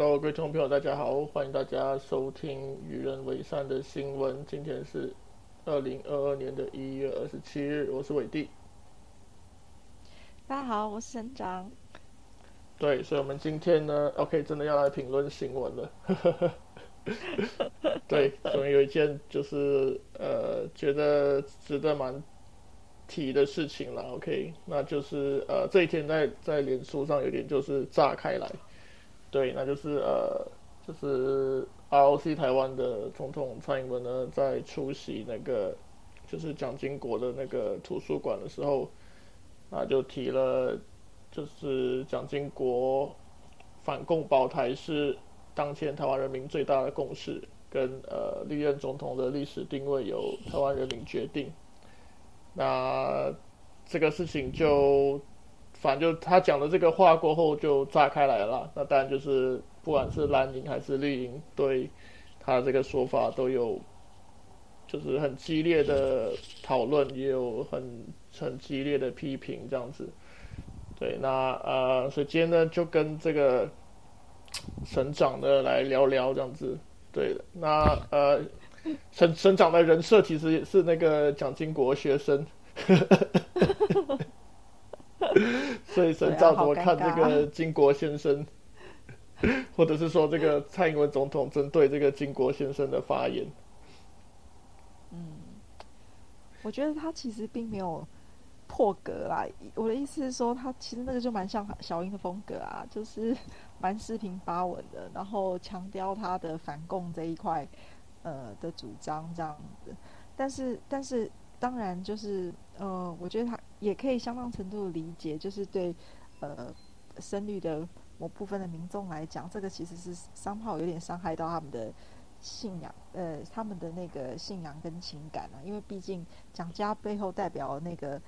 Hello，各位听众朋友，大家好，欢迎大家收听与人为善的新闻。今天是二零二二年的一月二十七日，我是伟弟。大家好，我是省长。对，所以我们今天呢，OK，真的要来评论新闻了。对，总有一件就是呃，觉得值得蛮提的事情了。OK，那就是呃，这一天在在脸书上有点就是炸开来。对，那就是呃，就是 ROC 台湾的总统蔡英文呢，在出席那个就是蒋经国的那个图书馆的时候，啊，就提了，就是蒋经国反共保台是当前台湾人民最大的共识，跟呃历任总统的历史定位由台湾人民决定。那这个事情就。反正就他讲的这个话过后就炸开来了，那当然就是不管是蓝营还是绿营，对他这个说法都有，就是很激烈的讨论，也有很很激烈的批评这样子。对，那呃，所以今天呢就跟这个省长的来聊聊这样子。对，那呃，省省长的人设其实也是那个蒋经国学生。所以省长怎么看这个金国先生，或者是说这个蔡英文总统针对这个金国先生的发言？嗯，我觉得他其实并没有破格啦。我的意思是说，他其实那个就蛮像小英的风格啊，就是蛮四平八稳的，然后强调他的反共这一块呃的主张这样子。但是，但是。当然，就是呃，我觉得他也可以相当程度的理解，就是对呃，深绿的某部分的民众来讲，这个其实是伤炮有点伤害到他们的信仰，呃，他们的那个信仰跟情感啊。因为毕竟蒋家背后代表那个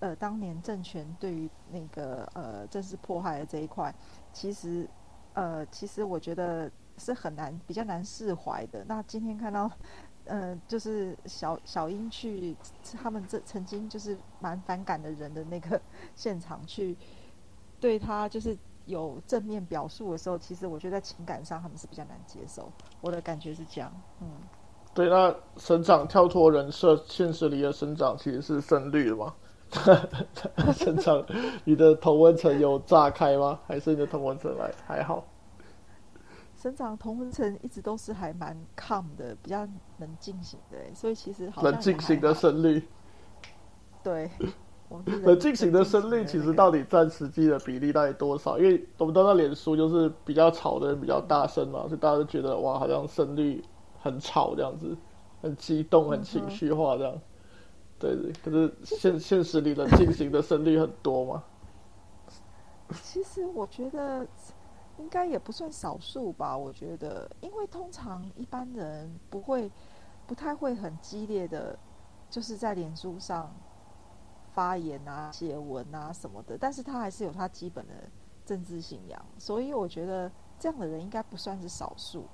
呃，当年政权对于那个呃，政治迫害的这一块，其实呃，其实我觉得是很难比较难释怀的。那今天看到。嗯，就是小小英去他们这曾经就是蛮反感的人的那个 现场去对他就是有正面表述的时候，其实我觉得在情感上他们是比较难接受。我的感觉是这样。嗯，对，那省长跳脱人设，现实里的省长其实是深绿的吗？省长，你的同温层有炸开吗？还是你的同温层来还好？省长同温层一直都是还蛮 calm 的，比较冷静型的，所以其实好 冷静型的胜率，对，冷静型的胜率其实到底占实际的比例到底多少？因为我们都知道脸书就是比较吵的人比较大声嘛，所以大家都觉得哇，好像胜率很吵这样子，很激动、很情绪化这样。对对，可是现现实里冷静型的胜率很多吗？其实我觉得。应该也不算少数吧，我觉得，因为通常一般人不会，不太会很激烈的，就是在脸书上发言啊、写文啊什么的，但是他还是有他基本的政治信仰，所以我觉得这样的人应该不算是少数。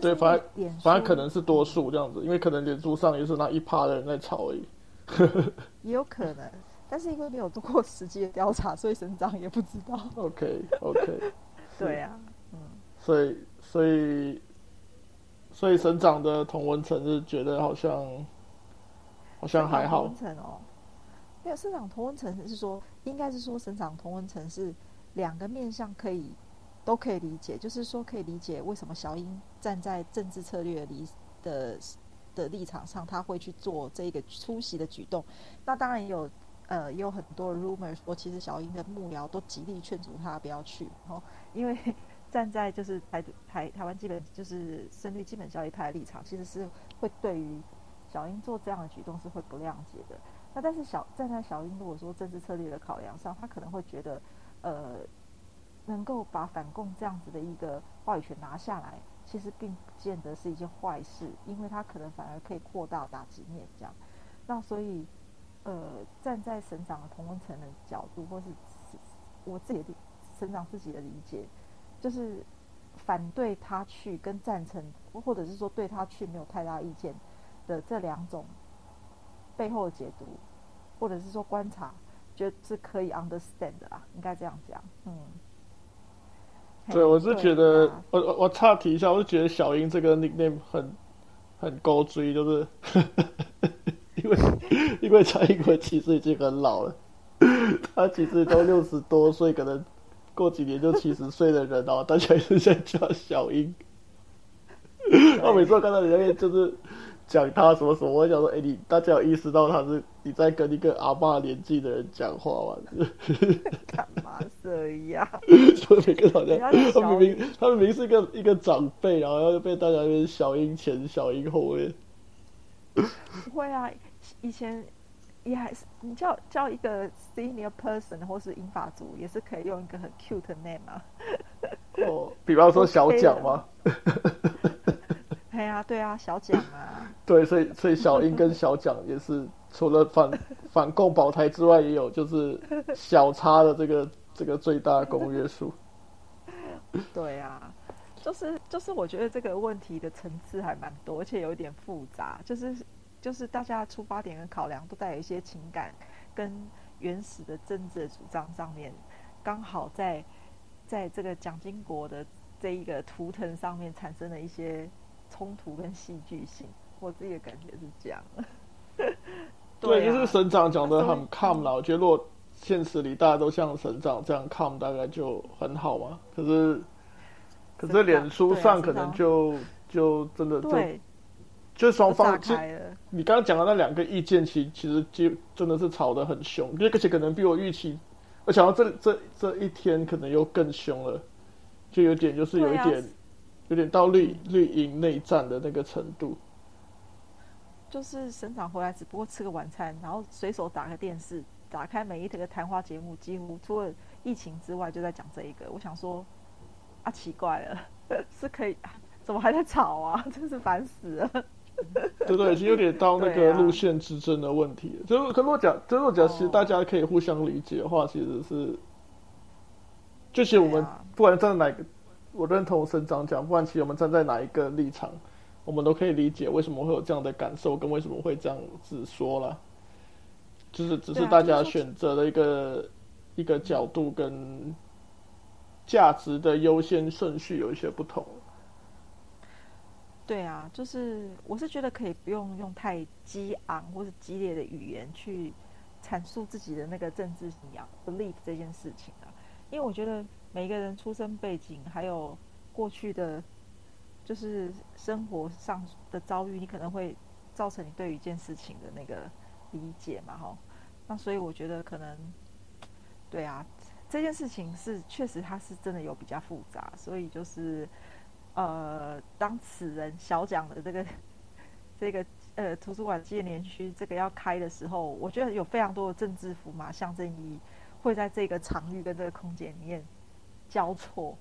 对，反正反正可能是多数这样子，因为可能脸书上也是那一趴的人在吵而已。也有可能，但是因为没有做过实际的调查，所以省长也不知道。OK，OK。对呀，嗯，所以所以所以省长的同温层是觉得好像好像还好。同文层哦，没有省长同温层是说，应该是说省长同温层是两个面向可以都可以理解，就是说可以理解为什么小英站在政治策略里的的立场上，他会去做这个出席的举动。那当然也有。呃，也有很多 rumor 说，其实小英的幕僚都极力劝阻他不要去，哦，因为 站在就是台台台湾基本就是胜率基本教育派的立场，其实是会对于小英做这样的举动是会不谅解的。那但是小站在小英如果说政治策略的考量上，他可能会觉得，呃，能够把反共这样子的一个话语权拿下来，其实并不见得是一件坏事，因为他可能反而可以扩大打击面这样。那所以。呃，站在省长的同温层的角度，或是我自己的省长自己的理解，就是反对他去跟赞成，或者是说对他去没有太大意见的这两种背后的解读，或者是说观察，觉得是可以 understand 的啦，应该这样讲，嗯。对，我是觉得啊我我我岔题一下，我是觉得小英这个 nickname 很很高追，就是 因为因为蔡英文其实已经很老了，他其实都六十多岁，可能过几年就七十岁的人，然后大家一直在叫小英。我每次看到你那边就是讲他什么什么，我就想说，哎、你大家有意识到他是你在跟一个阿爸年纪的人讲话吗？干嘛这样？所以每个好像人他小明明他明明是一个一个长辈，然后又被大家那边小英前小英后面。不会啊，以前也还是你叫叫一个 senior person 或是英法族，也是可以用一个很 cute 的 name 啊。哦，比方说小蒋吗？对啊、对啊，小蒋啊，对，所以所以小英跟小蒋也是除了反 反共保台之外，也有就是小差的这个这个最大公约数。对啊，就是就是，我觉得这个问题的层次还蛮多，而且有一点复杂，就是就是大家出发点跟考量都带有一些情感跟原始的政治的主张上面，刚好在在这个蒋经国的这一个图腾上面产生了一些冲突跟戏剧性，我自己的感觉是这样。对，啊就是省长讲的很 calm 啦。我觉得如果现实里大家都像省长这样 calm，大概就很好嘛。可是可是脸书上可能就就真的就对，就双方。你刚刚讲的那两个意见，其其实就真的是吵得很凶，而且可能比我预期，我想到这这这一天可能又更凶了，就有点就是有一点、有点到绿绿营内战的那个程度。就是省长回来只不过吃个晚餐，然后随手打开电视，打开每一个谈话节目，几乎除了疫情之外就在讲这一个。我想说，啊，奇怪了，是可以，怎么还在吵啊？真是烦死了。对对，已经有点到那个路线之争的问题了。就是，可如果讲，就如果讲，其实哦大家可以互相理解的话，其实是，就其实我们不管站在哪一个，我认同省长讲，不管其实我们站在哪一个立场，我们都可以理解为什么会有这样的感受，跟为什么会这样子说了。就是只是大家选择的一个一个角度跟价值的优先顺序有一些不同。对啊，就是我是觉得可以不用用太激昂或是激烈的语言去阐述自己的那个政治信仰 belief 这件事情啊，因为我觉得每个人出生背景还有过去的，就是生活上的遭遇，你可能会造成你对于一件事情的那个理解嘛，哈。那所以我觉得可能，对啊，这件事情是确实它是真的有比较复杂，所以就是。呃，当此人小蒋的这个 这个呃图书馆纪念区这个要开的时候，我觉得有非常多的政治符码象征意义会在这个场域跟这个空间里面交错，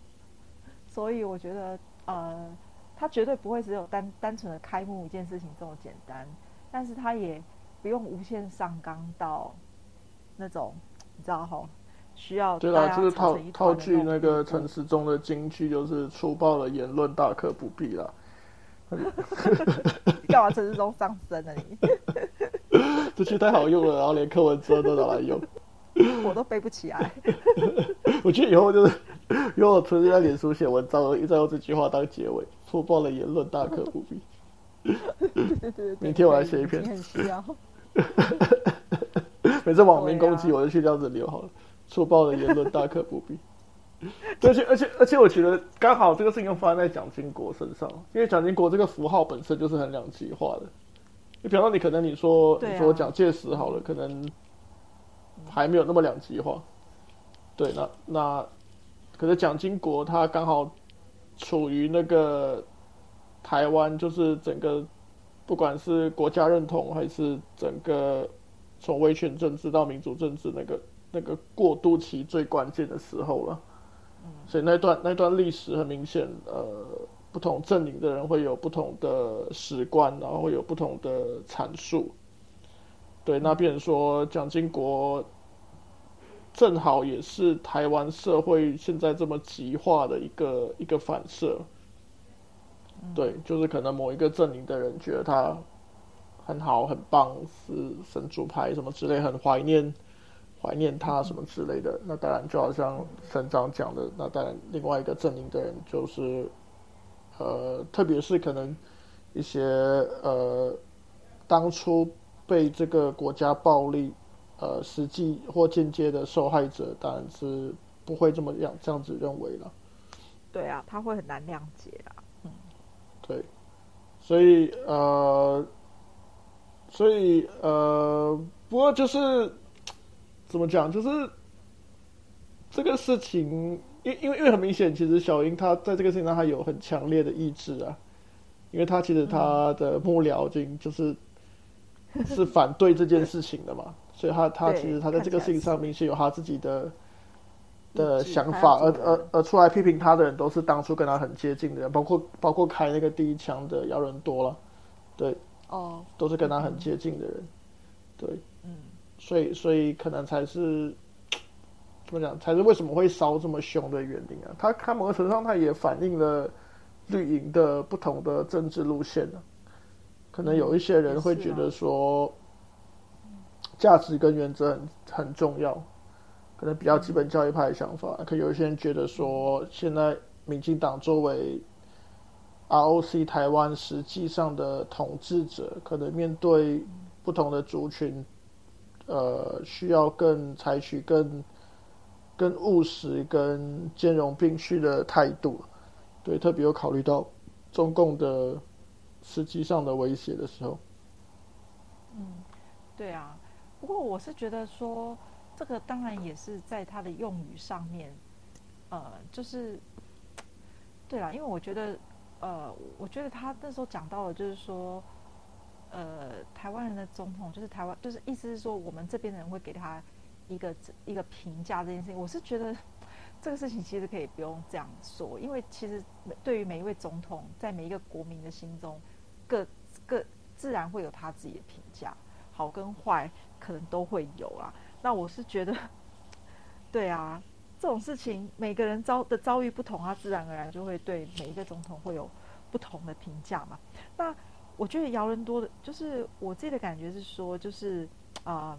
所以我觉得呃，它绝对不会只有单单纯的开幕一件事情这么简单，但是它也不用无限上纲到那种你知道哈。需要对啦，就是套套句那个地步陈时中的金句，就是粗暴的言论大可不必啦。你 干嘛陈世忠上身啊你？这句太好用了，然后连柯文哲都拿来用。我都背不起来。我觉得以后就是，以后我纯粹在脸书写文章，我一再用这句话当结尾。粗暴的言论大可不必。对对对，明天我来写一篇你很需要。每次网民攻击我就去这样子留好了。粗暴的言论大可不必。而且而且而且，我觉得刚好这个事情又发生在蒋经国身上，因为蒋经国这个符号本身就是很两极化的。你比方说，你可能你说、啊你说蒋介石好了，可能还没有那么两极化。对，那那可是蒋经国他刚好处于那个台湾，就是整个不管是国家认同还是整个从威权政治到民主政治那个那个过渡期最关键的时候了。所以那段那段历史很明显，呃，不同阵营的人会有不同的史观，然后会有不同的阐述。对，那变成说蒋经国正好也是台湾社会现在这么极化的一个一个反射。对，就是可能某一个阵营的人觉得他很好、很棒，是神主牌什么之类，很怀念怀念他什么之类的。那当然就好像省长讲的，那当然另外一个阵营的人就是呃，特别是可能一些呃当初被这个国家暴力呃实际或间接的受害者，当然是不会这么样这样子认为了。对啊，他会很难谅解啊。嗯，对，所以呃，所以呃，不过就是怎么讲，就是这个事情，因因为因为很明显，其实小英她在这个事情上，她有很强烈的意志啊，因为她其实她的幕僚已经就是是反对这件事情的嘛，所以她她其实她在这个事情上明显有她自己的。的想法，而而而出来批评他的人都是当初跟他很接近的人，包括包括开那个第一枪的姚人多了，对，哦，都是跟他很接近的人，对，嗯，所以所以可能才是 怎么讲，才是为什么会烧这么凶的原因啊。他他某个程度上，他也反映了绿营的不同的政治路线啊。可能有一些人会觉得说，价值跟原则很很重要。可能比较基本教育派的想法，可有一些人觉得说，现在民进党作为 ROC 台湾实际上的统治者，可能面对不同的族群，呃，需要更采取更更务实、跟兼容并蓄的态度。对，特别有考虑到中共的实际上的威胁的时候。嗯，对啊。不过我是觉得说。这个当然也是在他的用语上面，呃，就是对啦，因为我觉得，呃，我觉得他那时候讲到了，就是说，呃，台湾人的总统就是台湾，就是意思是说，我们这边的人会给他一个一个评价这件事情。我是觉得这个事情其实可以不用这样说，因为其实对于每一位总统，在每一个国民的心中，各各自然会有他自己的评价，好跟坏可能都会有啦。那我是觉得，对啊，这种事情每个人遭的遭遇不同，他自然而然就会对每一个总统会有不同的评价嘛。那我觉得姚人多的，就是我自己的感觉是说，就是啊，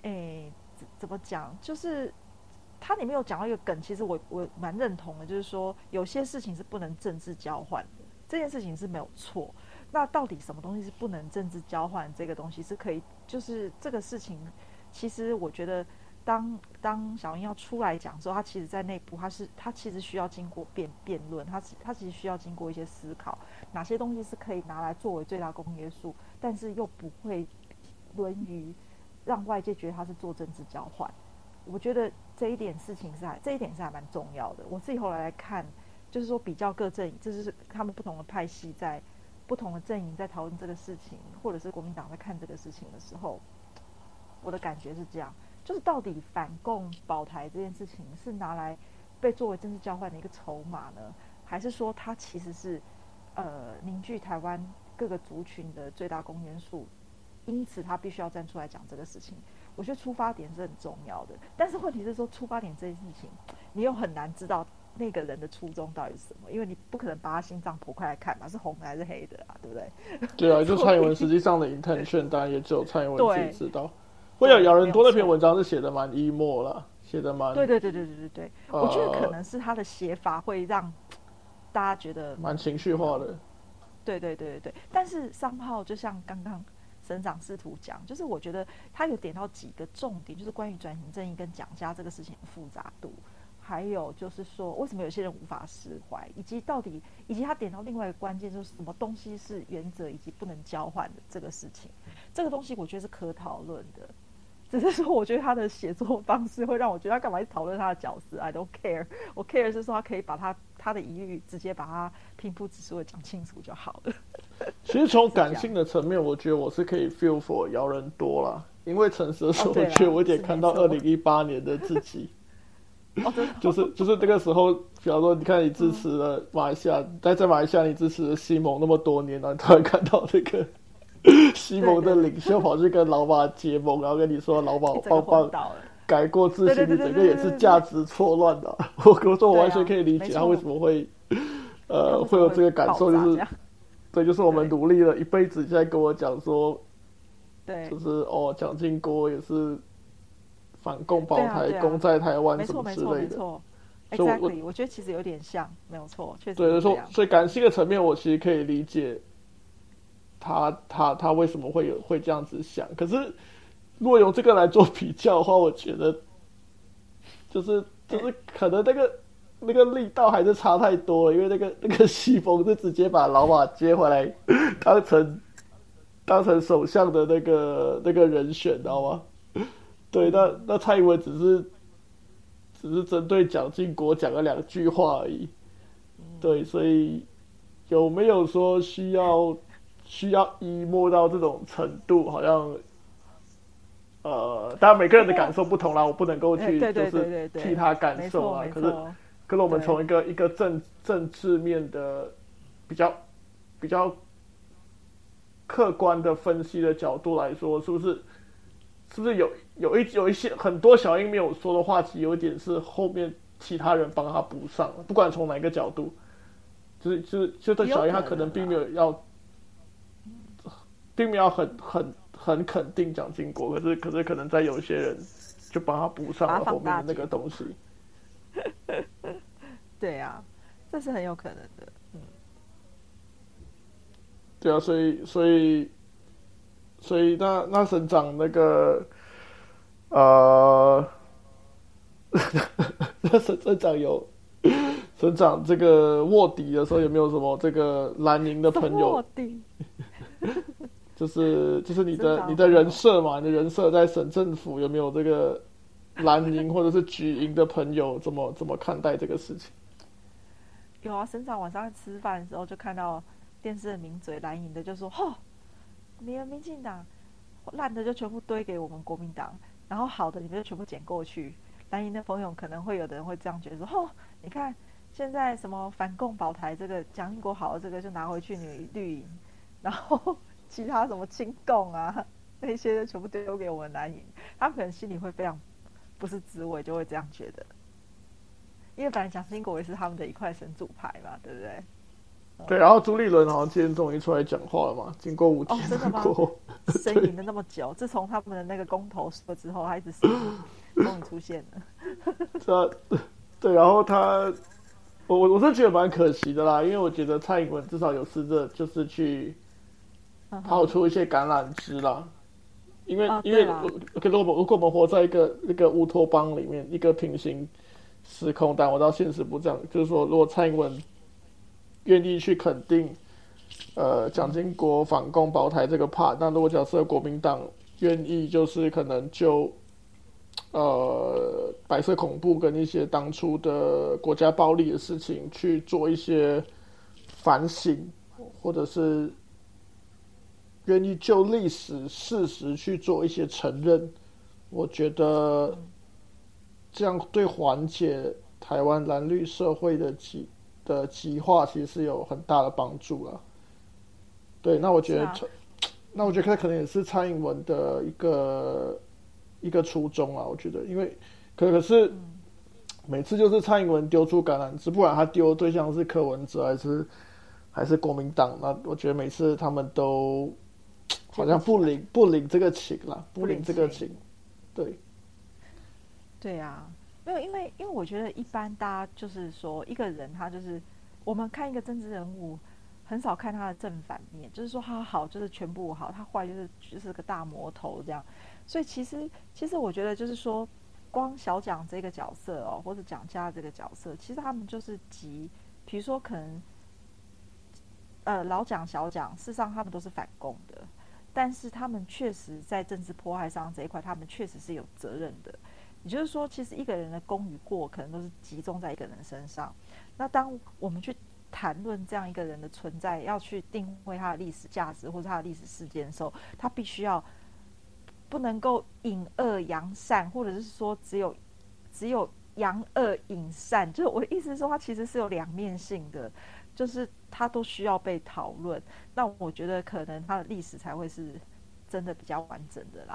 哎，怎怎么讲？就是他里面有讲到一个梗，其实我我蛮认同的，就是说有些事情是不能政治交换的，这件事情是没有错。那到底什么东西是不能政治交换？这个东西是可以，就是这个事情，其实我觉得，当当小英要出来讲之后，他其实在内部，他是他其实需要经过辩辩论，他他其实需要经过一些思考，哪些东西是可以拿来作为最大公约数，但是又不会沦于让外界觉得他是做政治交换。我觉得这一点事情是还这一点是还蛮重要的。我自己后来来看，就是说比较各阵营，这是他们不同的派系在。不同的阵营在讨论这个事情，或者是国民党在看这个事情的时候，我的感觉是这样：，就是到底反共保台这件事情是拿来被作为政治交换的一个筹码呢，还是说它其实是呃凝聚台湾各个族群的最大公约数？因此，他必须要站出来讲这个事情。我觉得出发点是很重要的，但是问题是说出发点这件事情，你又很难知道。那个人的初衷到底是什么？因为你不可能把他心脏剖开来看嘛，是红的还是黑的啊？对不对？对啊，就蔡英文 实际上的 intention，当然也只有蔡英文自己知道。会有咬人多那篇文章是写的蛮 emo 了，写的蛮……对对对对对对对，我觉得可能是他的写法会让大家觉得蛮情绪化的。对对对对对，但是三号就像刚刚省长试图讲，就是我觉得他有点到几个重点，就是关于转型正义跟蒋家这个事情的复杂度。还有就是说，为什么有些人无法释怀，以及到底，以及他点到另外一个关键，就是什么东西是原则以及不能交换的这个事情，这个东西我觉得是可讨论的。只是说，我觉得他的写作方式会让我觉得他干嘛去讨论他的角色？I don't care，我 care 是说他可以把他他的疑虑直接把它平铺直述的讲清楚就好了。其实从感性的层面，我觉得我是可以 feel for 姚人多啦，因为诚实的说，我觉得我有点看到二零一八年的自己。就是就是那个时候，比方说，你看你支持了马来西亚，但在马来西亚你支持了西蒙那么多年了，你突然看到这个 西蒙的领袖跑去跟老马结盟，然后跟你说老马棒棒改过自新，你整个也是价值错乱的。我我说我完全可以理解他为什么会呃会有这个感受，就是 对，就是我们努力了一辈子，现在跟我讲说对。就，是哦，蒋经国也是反共保台、攻在台湾什么之类的。没错。所以我，exactly，我觉得其实有点像，没有错，确实对。所以感性的层面，我其实可以理解他他他为什么会有会这样子想。可是如果用这个来做比较的话，我觉得就是就是可能那个那个力道还是差太多了，因为那个那个西风是直接把老马接回来当成当成首相的那个那个人选，知道吗？对，那那蔡英文只是只是针对蒋经国讲了两句话而已。对，所以有没有说需要需要一摸到这种程度？好像呃，当然每个人的感受不同啦，我不能够去就是替他感。受啊可是，可是我们从一个一个政政治面的比较比较客观的分析的角度来说，是不是是不是有有一有一些很多小英没有说的话，其实有一点是后面其他人帮他补上了，不管从哪个角度，就是就是就对小英他可能并没有要，并没有要很很很肯定蒋经国，可是可是可能在有些人就帮他补上了后面的那个东西。对啊，这是很有可能的。对啊，所以所以所以那那省长那个呃，那省省长有省长这个卧底的时候有没有什么这个蓝营的朋友卧？底 就是就是你的你的人设嘛，你的人设在省政府有没有这个 蓝营或者是举营的朋友怎么怎么看待这个事情？有啊，省长晚上吃饭的时候就看到电视的名嘴蓝营的就说：“吼，你们民进党烂的就全部堆给我们国民党，然后好的你们就全部捡过去。”蓝营的朋友可能会有的人会这样觉得说：“吼，你看现在什么反共保台这个蒋经国好的这个就拿回去你绿营，然后其他什么亲共啊 那些就全部丢给我们蓝营，他们可能心里会非常不是滋味，就会这样觉得。”因为本来蒋经国也是他们的一块神主牌嘛，对不对？对，然后朱立伦好像今天终于出来讲话了嘛，经过五天哦真的吗过后，呻吟了那么久，自从他们的那个公投说之后，他一直呻吟，终于出现了。是啊，对，然后他，我我我是觉得蛮可惜的啦，因为我觉得蔡英文至少有试着就是去抛出一些橄榄枝啦，因为、啊因为可是我们如果我们活在一个一个乌托邦里面，一个平行时空，但我到现实不这样，就是说，如果蔡英文愿意去肯定，呃，蒋经国反攻保台这个 part，那如果假设国民党愿意，就是可能就呃白色恐怖跟一些当初的国家暴力的事情去做一些反省，或者是愿意就历史事实去做一些承认，我觉得这样对缓解台湾蓝绿社会的极的极化，其实是有很大的帮助了。对，那我觉得啊那我觉得他可能也是蔡英文的一个一个初衷啊。我觉得，因为可可是每次就是蔡英文丢出橄榄枝，不管他丢的对象是柯文哲还是还是国民党，那我觉得每次他们都 好像不领不领这个情了，不领这个情。对，对啊，没有，因为因为我觉得一般大家就是说一个人他就是我们看一个政治人物，很少看他的正反面，就是说他好就是全部好，他坏就是就是个大魔头这样。所以其实其实我觉得就是说，光小蒋这个角色哦，或者蒋家这个角色，其实他们就是集，比如说可能呃老蒋小蒋，事实上他们都是反共的。但是他们确实在政治迫害上这一块，他们确实是有责任的。也就是说，其实一个人的功与过，可能都是集中在一个人身上。那当我们去谈论这样一个人的存在，要去定位他的历史价值或者他的历史事件的时候，他必须要不能够隐恶扬善，或者是说只有只有扬恶隐善。就是我的意思是说，他其实是有两面性的，就是他都需要被讨论。那我觉得可能他的历史才会是真的比较完整的啦。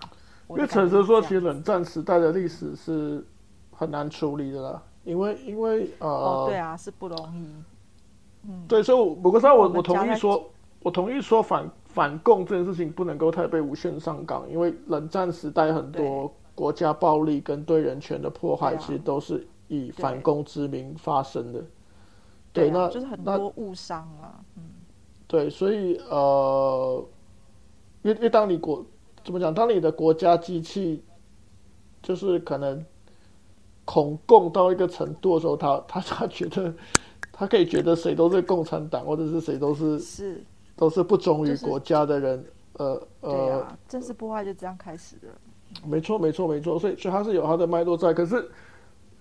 因为陈哲说，其实冷战时代的历史是很难处理的啦，因为因为呃，哦，对啊，是不容易。嗯，对，所以我我跟上我我同意说，我同意说反反共这件事情不能够太被无限上纲，因为冷战时代很多国家暴力跟对人权的迫害，其实都是以反共之名发生的。对，那就是很多误伤啊，嗯，对，所以呃，因为因为当你国怎么讲，当你的国家机器就是可能恐共到一个程度的时候，他他他觉得他可以觉得谁都是共产党，或者是谁都是是都是不忠于国家的人，呃呃，政治破坏就这样开始的，没错没错没错，所以所以他是有他的脉络在，可是。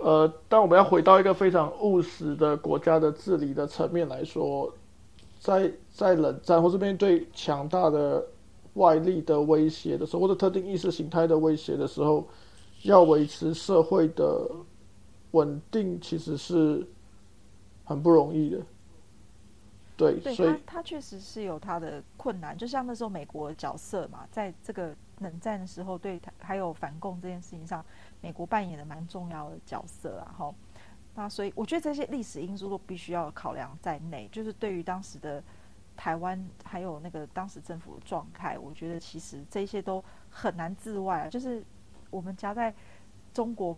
呃，当我们要回到一个非常务实的国家的治理的层面来说，在在冷战或是面对强大的外力的威胁的时候，或者特定意识形态的威胁的时候，要维持社会的稳定，其实是很不容易的。对，所以他确实是有他的困难。就像那时候美国角色嘛，在这个冷战的时候，对他还有反共这件事情上。美国扮演的蛮重要的角色啊，哈，那所以我觉得这些历史因素都必须要考量在内。就是对于当时的台湾还有那个当时政府的状态，我觉得其实这些都很难自外。就是我们夹在中国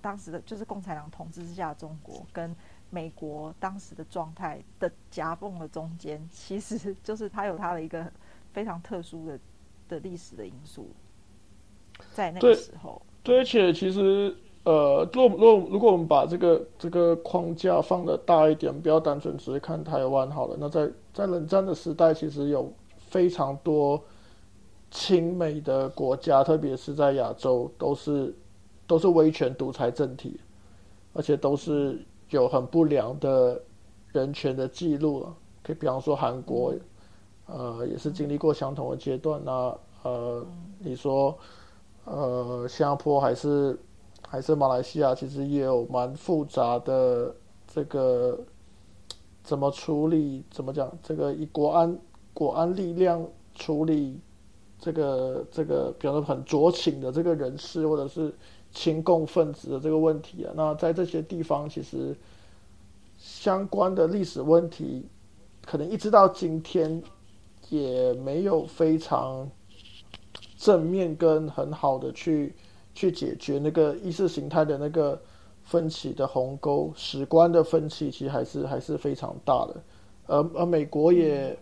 当时的就是共产党统治之下，中国跟美国当时的状态的夹缝的中间，其实就是它有它的一个非常特殊的的历史的因素，在那个时候。对，而且其实，呃，如果如果如果我们把这个这个框架放的大一点，不要单纯只是看台湾好了。那在在冷战的时代，其实有非常多亲美的国家，特别是在亚洲，都是都是威权独裁政体，而且都是有很不良的人权的记录了。可以比方说韩国，呃，也是经历过相同的阶段。那呃，你说。呃，新加坡还是还是马来西亚，其实也有蛮复杂的这个怎么处理？怎么讲？这个以国安国安力量处理这个这个，比方说很酌情的这个人士，或者是亲共分子的这个问题啊。那在这些地方，其实相关的历史问题，可能一直到今天也没有非常。正面跟很好的去去解决那个意识形态的那个分歧的鸿沟，史观的分歧其实还是还是非常大的。而而美国也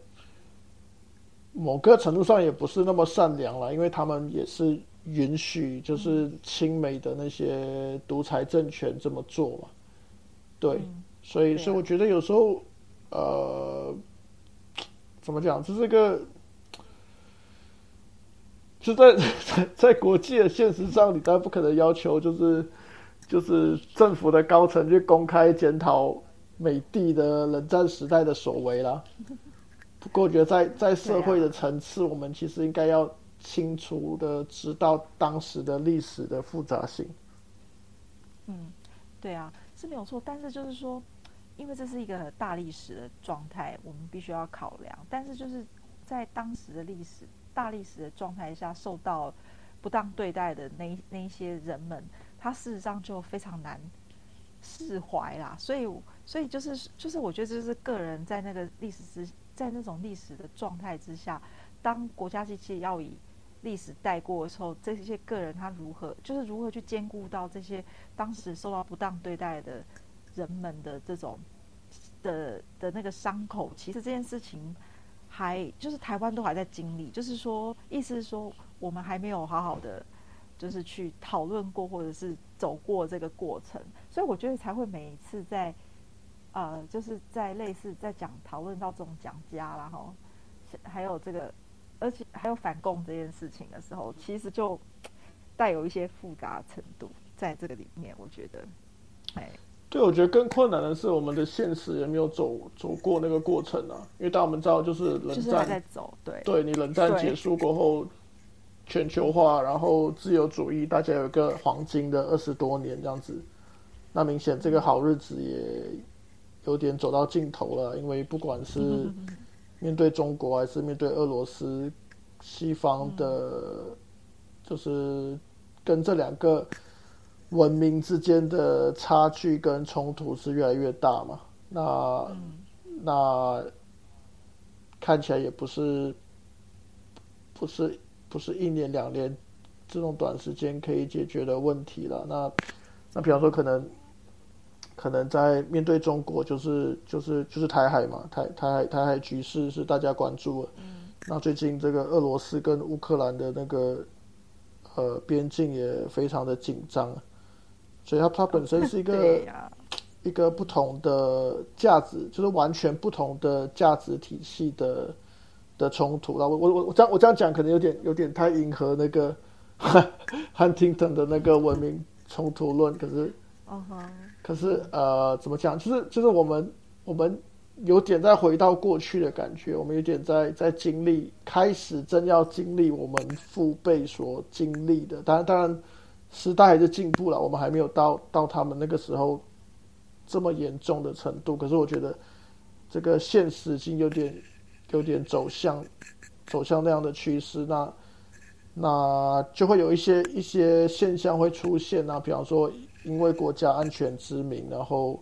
某个程度上也不是那么善良了，因为他们也是允许就是亲美的那些独裁政权这么做嘛。对，所以所以我觉得有时候呃，怎么讲，这是个。就在 在在国际的现实上，你当然不可能要求就是就是政府的高层去公开检讨美帝的冷战时代的所为啦。不过，我觉得在在社会的层次，我们其实应该要清楚的知道当时的历史的复杂性。嗯，对啊，是没有错。但是就是说，因为这是一个大历史的状态，我们必须要考量。但是就是在当时的历史。大历史的状态下受到不当对待的那那一些人们，他事实上就非常难释怀啦。所以，所以就是就是，我觉得就是个人在那个历史之在那种历史的状态之下，当国家机器要以历史带过的时候，这些个人他如何就是如何去兼顾到这些当时受到不当对待的人们的这种的的那个伤口，其实这件事情。还就是台湾都还在经历，就是说，意思是说，我们还没有好好的，就是去讨论过，或者是走过这个过程，所以我觉得才会每一次在，呃，就是在类似在讲讨论到这种讲家然后还有这个，而且还有反共这件事情的时候，其实就带有一些复杂程度在这个里面，我觉得，哎。对，我觉得更困难的是我们的现实也没有走走过那个过程啊。因为大家我们知道，就是冷战在走，对，对你冷战结束过后，全球化，然后自由主义，大家有一个黄金的二十多年这样子。那明显这个好日子也有点走到尽头了，因为不管是 面对中国还是面对俄罗斯，西方的，就是跟这两个。文明之间的差距跟冲突是越来越大嘛？那那看起来也不是不是不是一年两年这种短时间可以解决的问题了。那那比方说，可能可能在面对中国，就是就是就是台海嘛，台台海台海局势是大家关注的。那最近这个俄罗斯跟乌克兰的那个呃边境也非常的紧张，所以它它本身是一个。一个不同的价值，就是完全不同的价值体系的的冲突了。我我我我这样我这样讲，可能有点有点太迎合那个 汉廷顿的那个文明冲突论。可是，可是呃，怎么讲？就是就是我们我们有点在回到过去的感觉，我们有点在在经历，开始正要经历我们父辈所经历的。当然当然，时代还是进步了，我们还没有到到他们那个时候。这么严重的程度，可是我觉得这个现实已经有点有点走向走向那样的趋势，那那就会有一些一些现象会出现啊，比方说因为国家安全之名，然后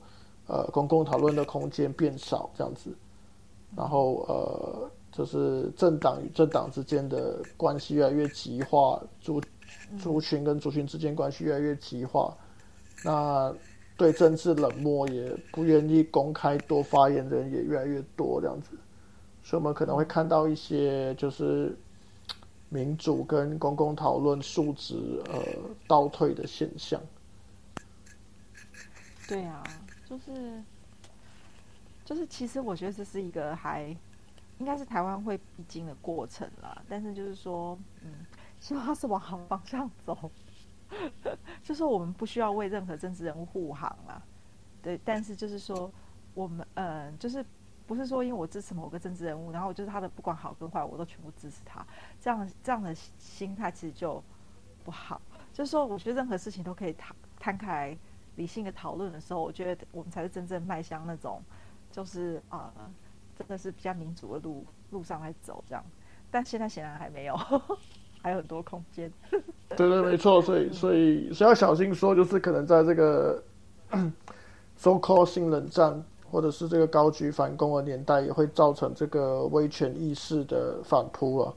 呃公共讨论的空间变少这样子，然后呃就是政党与政党之间的关系越来越极化，族族群跟族群之间关系越来越极化，那。对政治冷漠，也不愿意公开多发言的人也越来越多，这样子，所以我们可能会看到一些就是民主跟公共讨论数值呃倒退的现象。对啊，就是就是，其实我觉得这是一个还应该是台湾会必经的过程啦，但是就是说，嗯，希望它是往好方向走。就是我们不需要为任何政治人物护航啦，对。但是就是说，我们嗯，就是不是说因为我支持某个政治人物，然后就是他的不管好跟坏，我都全部支持他，这样这样的心态其实就不好。就是说，我觉得任何事情都可以摊摊开理性的讨论的时候，我觉得我们才是真正迈向那种就是啊，真的是比较民主的路路上来走这样。但现在显然还没有。还有很多空间，对对，没错，所以所以所以要小心说，就是可能在这个 so called 性冷战，或者是这个高举反攻的年代，也会造成这个威权意识的反扑啊。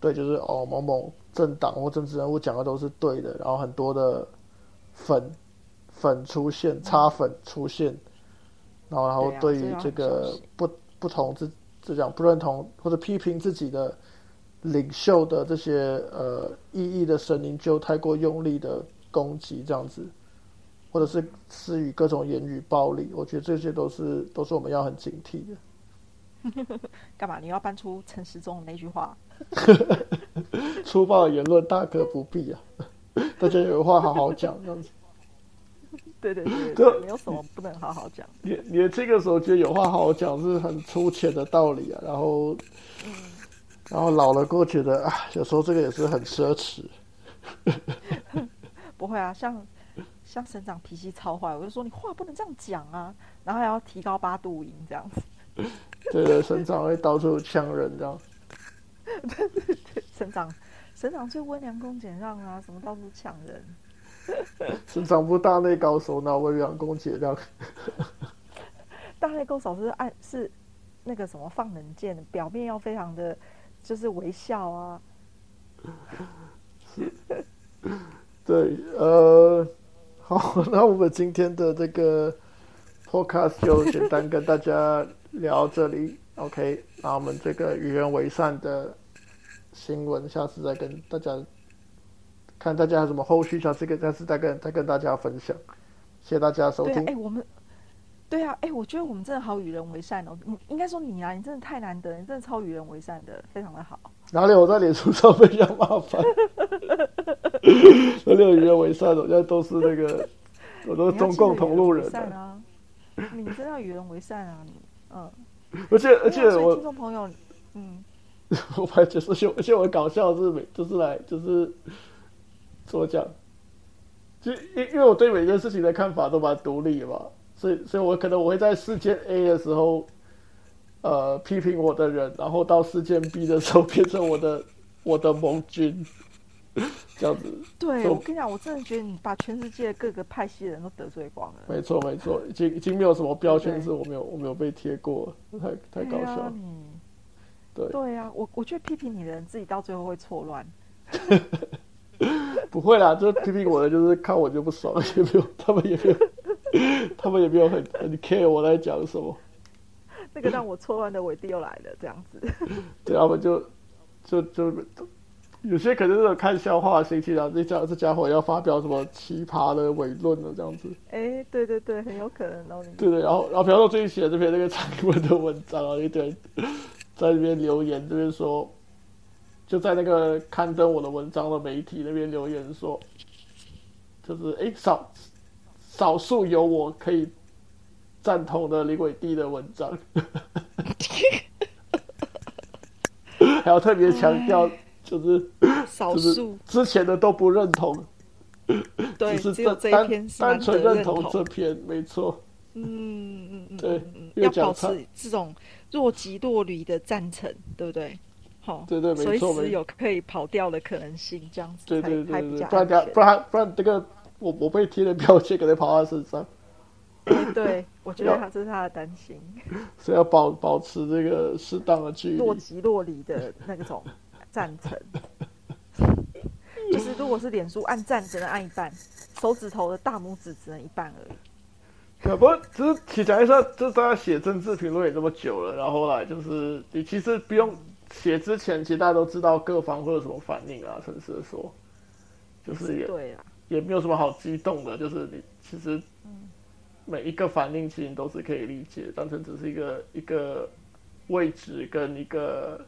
对，就是哦，某某政党或政治人物讲的都是对的，然后很多的粉粉出现，擦粉出现，然后然后对于这个不不同之这讲不认同或者批评自己的。领袖的这些呃异议的声音就太过用力的攻击这样子，或者是施予各种言语暴力，我觉得这些都是都是我们要很警惕的。干嘛？你要搬出陈时中那句话？粗暴的言论大可不必啊！大家有话好好讲这样子。对对对，对，没有什么不能好好讲。年年轻的时候觉得有话好好讲是很粗浅的道理啊，然后。然后老了过觉得啊，有时候这个也是很奢侈。不会啊，像像省长脾气超坏，我就说你话不能这样讲啊，然后还要提高八度音这样子。对对，省长会到处呛人这样。对 对对，省长省长最温良恭俭让啊，什么到处呛人。省长不大内高手，哪温良恭俭让？大内高手是按是那个什么放冷箭，表面要非常的。就是微笑啊，是，对，呃，好，那我们今天的这个 podcast 就简单跟大家聊这里，OK，那我们这个与人为善的新闻，下次再跟大家看大家有什么后续，下次跟下次再跟再跟大家分享，谢谢大家收听。哎，我们。对啊，哎，我觉得我们真的好与人为善哦。你应该说你啊，你真的太难得，你真的超与人为善的，非常的好。哪里我在脸书上被这样骂烦？哪里有与人为善的？现在都是那个，我都是中共同路人啊。你真的要与人为善啊，你嗯。而且而且我听众朋友，嗯，我还觉得，而且我搞笑是每就是来就是怎么讲？就因因为我对每件事情的看法都蛮独立嘛。所以，所以我可能我会在事件 A 的时候，呃，批评我的人，然后到事件 B 的时候变成我的我的盟军，这样子。对，我跟你讲，我真的觉得你把全世界各个派系的人都得罪光了。没错，没错，已经已经没有什么标签是我没有我没有被贴过，太太搞笑。对，对啊，我我觉得批评你的人自己到最后会错乱。不会啦，就是批评我的，就是看我就不爽，也没有，他们也没有，他们也没有很很 care 我在讲什么。那个让我错乱的伟弟又来了，这样子。对，他们就就就有些可能是有看笑话心情啊，这家这家伙要发表什么奇葩的伪论了，这样子。哎，对对对，很有可能哦。对对，然后然后比方说最近写的这篇那个蔡英文的文章啊，一堆人在那边留言，这边说，就在那个刊登我的文章的媒体那边留言说，就是哎少少数有我可以赞同的李伟弟的文章，还要特别强调，就是少就是数。之前的都不认同，对，只是这单一篇是单纯认同这篇，没错。嗯嗯嗯对要保持这种若即若离的赞成，对不对？好，对对没随错有可以跑掉的可能性，这样子对才对对对，不然等下不然不然这个我我被贴的标签可能跑到他身上，哎对，我觉得他这是他的担心，所以要保保持这个适当的距离。若即若离的那种 赞成。就是如果是脸书按赞只能按一半，手指头的大拇指只能一半而已。可不，只是其讲一下，就是大家写政治评论也这么久了，然后后来就是你其实不用写之前，其实大家都知道各方会有什么反应啊。诚实的说，就是也对啊，也没有什么好激动的，就是你其实每一个反应其实都是可以理解，当成只是一个一个位置跟一个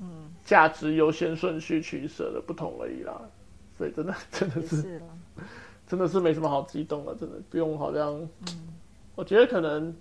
嗯，价值优先顺序取舍的不同而已啦。所以真的真的是是。真的是没什么好激动的，真的不用好像，嗯我觉得可能